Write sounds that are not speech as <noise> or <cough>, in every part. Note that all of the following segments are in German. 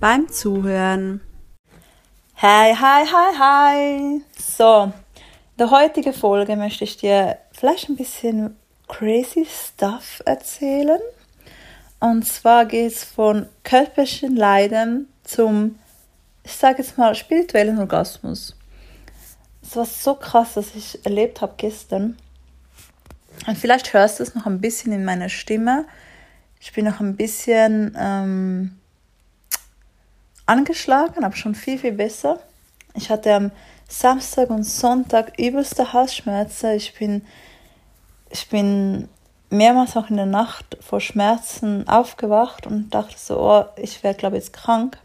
beim Zuhören. Hi, hi, hi, hi. So, in der heutigen Folge möchte ich dir vielleicht ein bisschen crazy Stuff erzählen. Und zwar geht es von körperlichen Leiden zum, ich sage jetzt mal, spirituellen Orgasmus. Es war so krass, was ich erlebt habe gestern. Und vielleicht hörst du es noch ein bisschen in meiner Stimme. Ich bin noch ein bisschen ähm, angeschlagen, aber schon viel, viel besser. Ich hatte am Samstag und Sonntag übelste Halsschmerzen. Ich bin, ich bin mehrmals auch in der Nacht vor Schmerzen aufgewacht und dachte so, oh, ich werde glaube ich jetzt krank.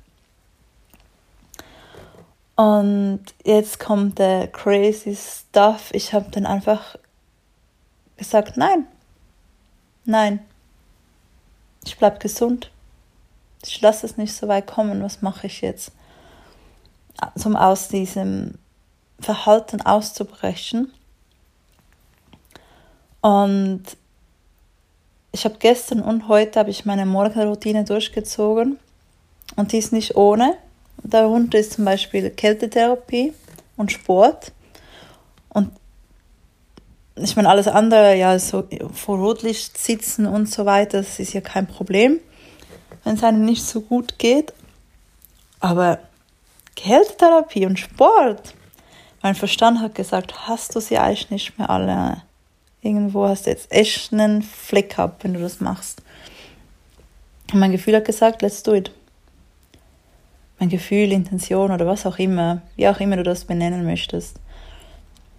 Und jetzt kommt der crazy stuff. Ich habe dann einfach gesagt, nein, nein, ich bleib gesund. Ich lasse es nicht so weit kommen. Was mache ich jetzt? Um aus diesem Verhalten auszubrechen. Und ich habe gestern und heute habe ich meine Morgenroutine durchgezogen und die ist nicht ohne. Darunter ist zum Beispiel Kältetherapie und Sport. Und ich meine, alles andere, ja, so vor Rotlicht sitzen und so weiter, das ist ja kein Problem wenn es einem nicht so gut geht. Aber Kältetherapie und Sport, mein Verstand hat gesagt, hast du sie eigentlich nicht mehr alle. Irgendwo hast du jetzt echt einen Fleck ab, wenn du das machst. Und mein Gefühl hat gesagt, let's do it. Mein Gefühl, Intention oder was auch immer, wie auch immer du das benennen möchtest.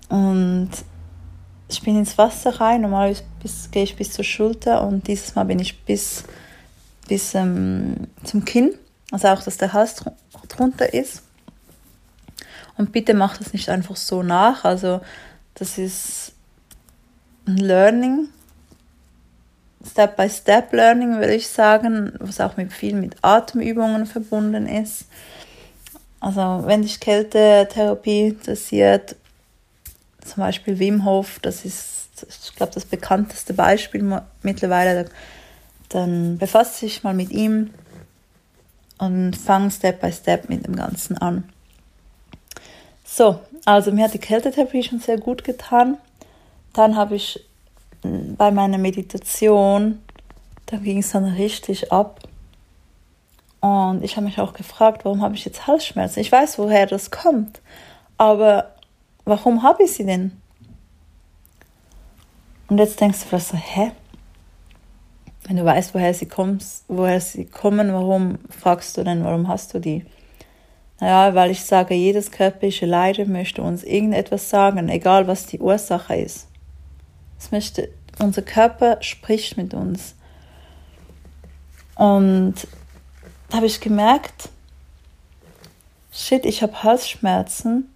Und ich bin ins Wasser rein, normalerweise gehe ich bis zur Schulter und dieses Mal bin ich bis bis ähm, zum Kinn, also auch, dass der Hals drunter ist. Und bitte macht das nicht einfach so nach, also das ist ein Learning, Step-by-Step-Learning würde ich sagen, was auch mit viel mit Atemübungen verbunden ist. Also wenn dich Kältetherapie interessiert, zum Beispiel Wim Hof, das ist, ich glaube, das bekannteste Beispiel mittlerweile, dann befasst dich mal mit ihm und fang Step by Step mit dem Ganzen an. So, also mir hat die Kältetherapie schon sehr gut getan. Dann habe ich hm, bei meiner Meditation, da ging es dann richtig ab. Und ich habe mich auch gefragt, warum habe ich jetzt Halsschmerzen? Ich weiß, woher das kommt, aber warum habe ich sie denn? Und jetzt denkst du vielleicht so, hä? Wenn du weißt, woher sie, kommst, woher sie kommen, warum fragst du denn, warum hast du die? Naja, weil ich sage, jedes körperliche Leiden möchte uns irgendetwas sagen, egal was die Ursache ist. Es möchte, unser Körper spricht mit uns. Und da habe ich gemerkt, shit, ich habe Halsschmerzen,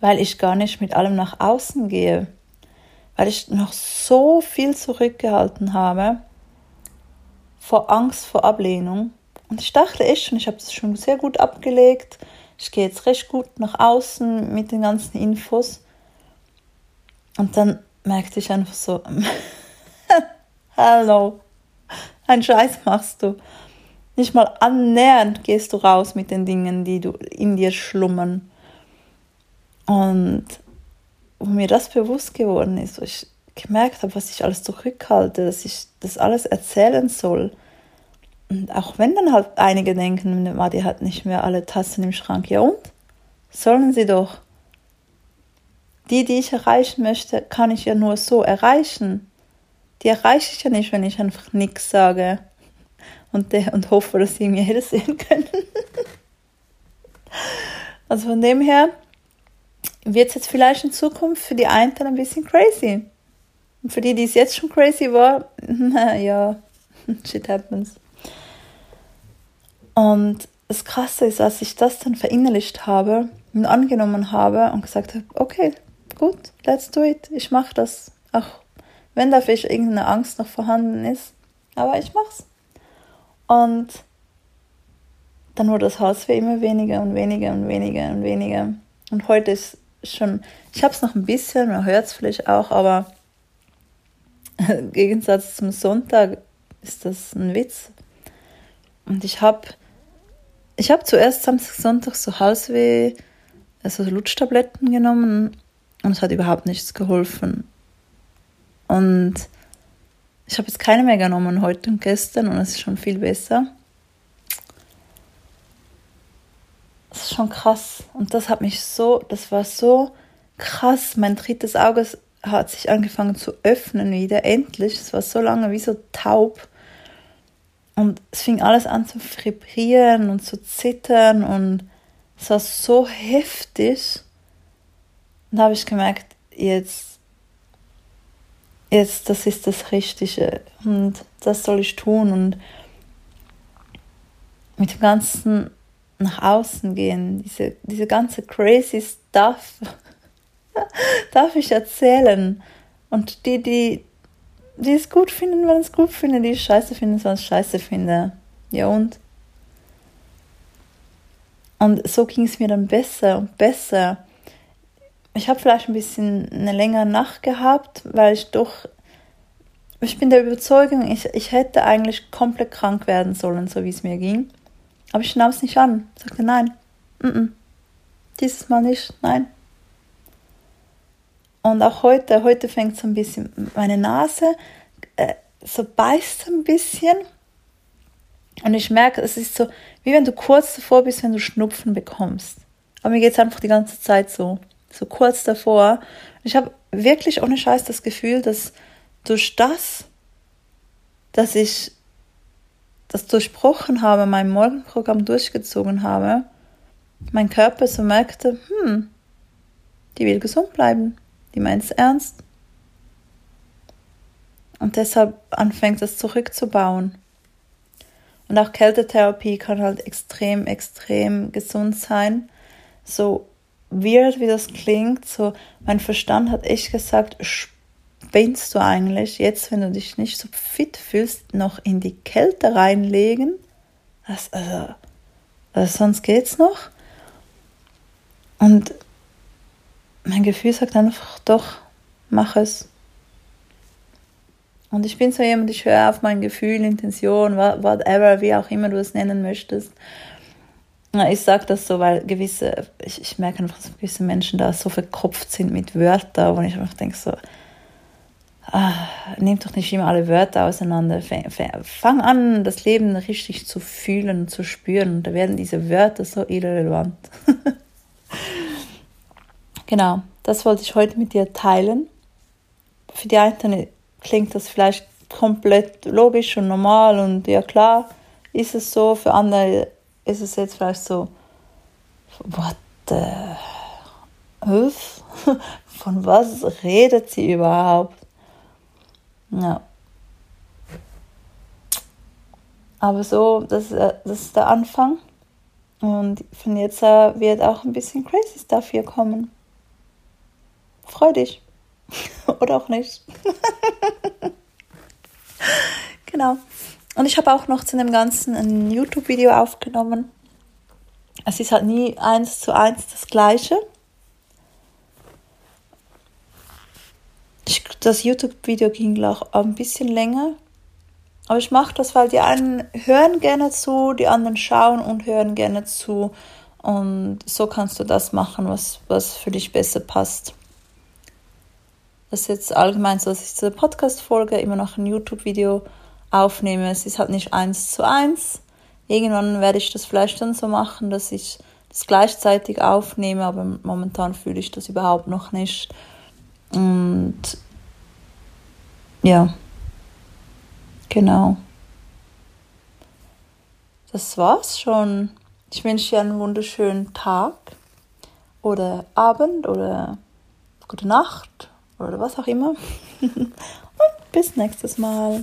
weil ich gar nicht mit allem nach außen gehe weil ich noch so viel zurückgehalten habe vor Angst vor Ablehnung. Und ich dachte echt schon, ich habe das schon sehr gut abgelegt. Ich gehe jetzt recht gut nach außen mit den ganzen Infos. Und dann merkte ich einfach so, <laughs> hallo, ein Scheiß machst du. Nicht mal annähernd gehst du raus mit den Dingen, die du in dir schlummern. Und wo mir das bewusst geworden ist, wo ich gemerkt habe, was ich alles zurückhalte, dass ich das alles erzählen soll. Und auch wenn dann halt einige denken, die hat nicht mehr alle Tassen im Schrank, ja und? Sollen sie doch. Die, die ich erreichen möchte, kann ich ja nur so erreichen. Die erreiche ich ja nicht, wenn ich einfach nichts sage <laughs> und, und hoffe, dass sie mir <laughs> Hilfe sehen können. also von dem her, wird es jetzt vielleicht in Zukunft für die einen ein bisschen crazy. Und für die, die es jetzt schon crazy war, <laughs> ja, <laughs> shit happens. Und das Krasse ist, als ich das dann verinnerlicht habe und angenommen habe und gesagt habe, okay, gut, let's do it, ich mache das, auch wenn dafür irgendeine Angst noch vorhanden ist, aber ich mach's. Und dann wurde das Haus für immer weniger und weniger und weniger und weniger. Und heute ist schon, ich habe es noch ein bisschen, man hört es vielleicht auch, aber <laughs> im Gegensatz zum Sonntag ist das ein Witz. Und ich habe ich habe zuerst Samstag, Sonntag so Halsweh, also Lutschtabletten genommen und es hat überhaupt nichts geholfen. Und ich habe jetzt keine mehr genommen heute und gestern und es ist schon viel besser. Das ist schon krass. Und das hat mich so, das war so krass. Mein drittes Auge hat sich angefangen zu öffnen wieder, endlich. Es war so lange wie so taub. Und es fing alles an zu vibrieren und zu zittern und es war so heftig. Und da habe ich gemerkt, jetzt, jetzt, das ist das Richtige und das soll ich tun und mit dem Ganzen nach außen gehen, diese, diese ganze crazy Stuff <laughs> darf ich erzählen. Und die, die, die es gut finden, wenn es gut finden, die es scheiße finden, wenn es scheiße finden. Ja und? Und so ging es mir dann besser und besser. Ich habe vielleicht ein bisschen eine längere Nacht gehabt, weil ich doch, ich bin der Überzeugung, ich, ich hätte eigentlich komplett krank werden sollen, so wie es mir ging. Aber ich nahm es nicht an. Sagte nein, mm -mm. dieses Mal nicht, nein. Und auch heute, heute fängt so ein bisschen meine Nase, äh, so beißt ein bisschen. Und ich merke, es ist so, wie wenn du kurz davor bist, wenn du Schnupfen bekommst. Aber mir geht es einfach die ganze Zeit so, so kurz davor. Ich habe wirklich ohne Scheiß das Gefühl, dass durch das, dass ich das durchbrochen habe, mein Morgenprogramm durchgezogen habe, mein Körper so merkte, hm, die will gesund bleiben die meint es ernst. Und deshalb anfängt es zurückzubauen. Und auch Kältetherapie kann halt extrem, extrem gesund sein. So weird wie das klingt, so mein Verstand hat echt gesagt, spinnst du eigentlich jetzt, wenn du dich nicht so fit fühlst, noch in die Kälte reinlegen? Das, also, also sonst geht's noch. Und mein Gefühl sagt einfach, doch, mach es. Und ich bin so jemand, ich höre auf mein Gefühl, Intention, whatever, wie auch immer du es nennen möchtest. Ich sage das so, weil gewisse, ich, ich merke einfach, dass gewisse Menschen da so verkopft sind mit Wörtern, wo ich einfach denke so, ah, nimm doch nicht immer alle Wörter auseinander. Fang an, das Leben richtig zu fühlen zu spüren. Und da werden diese Wörter so irrelevant. <laughs> Genau, das wollte ich heute mit dir teilen. Für die einen klingt das vielleicht komplett logisch und normal und ja klar ist es so. Für andere ist es jetzt vielleicht so, what the <laughs> Von was redet sie überhaupt? Ja. Aber so, das, das ist der Anfang. Und von jetzt wird auch ein bisschen crazy Stuff hier kommen freu dich. <laughs> Oder auch nicht. <laughs> genau. Und ich habe auch noch zu dem Ganzen ein YouTube-Video aufgenommen. Es ist halt nie eins zu eins das gleiche. Ich, das YouTube-Video ging auch ein bisschen länger. Aber ich mache das, weil die einen hören gerne zu, die anderen schauen und hören gerne zu. Und so kannst du das machen, was, was für dich besser passt. Das ist jetzt allgemein so, dass ich diese Podcast-Folge immer noch ein YouTube-Video aufnehme. Es ist halt nicht eins zu eins. Irgendwann werde ich das vielleicht dann so machen, dass ich das gleichzeitig aufnehme, aber momentan fühle ich das überhaupt noch nicht. Und ja, genau. Das war's schon. Ich wünsche dir einen wunderschönen Tag oder Abend oder gute Nacht oder was auch immer. <laughs> Und bis nächstes Mal.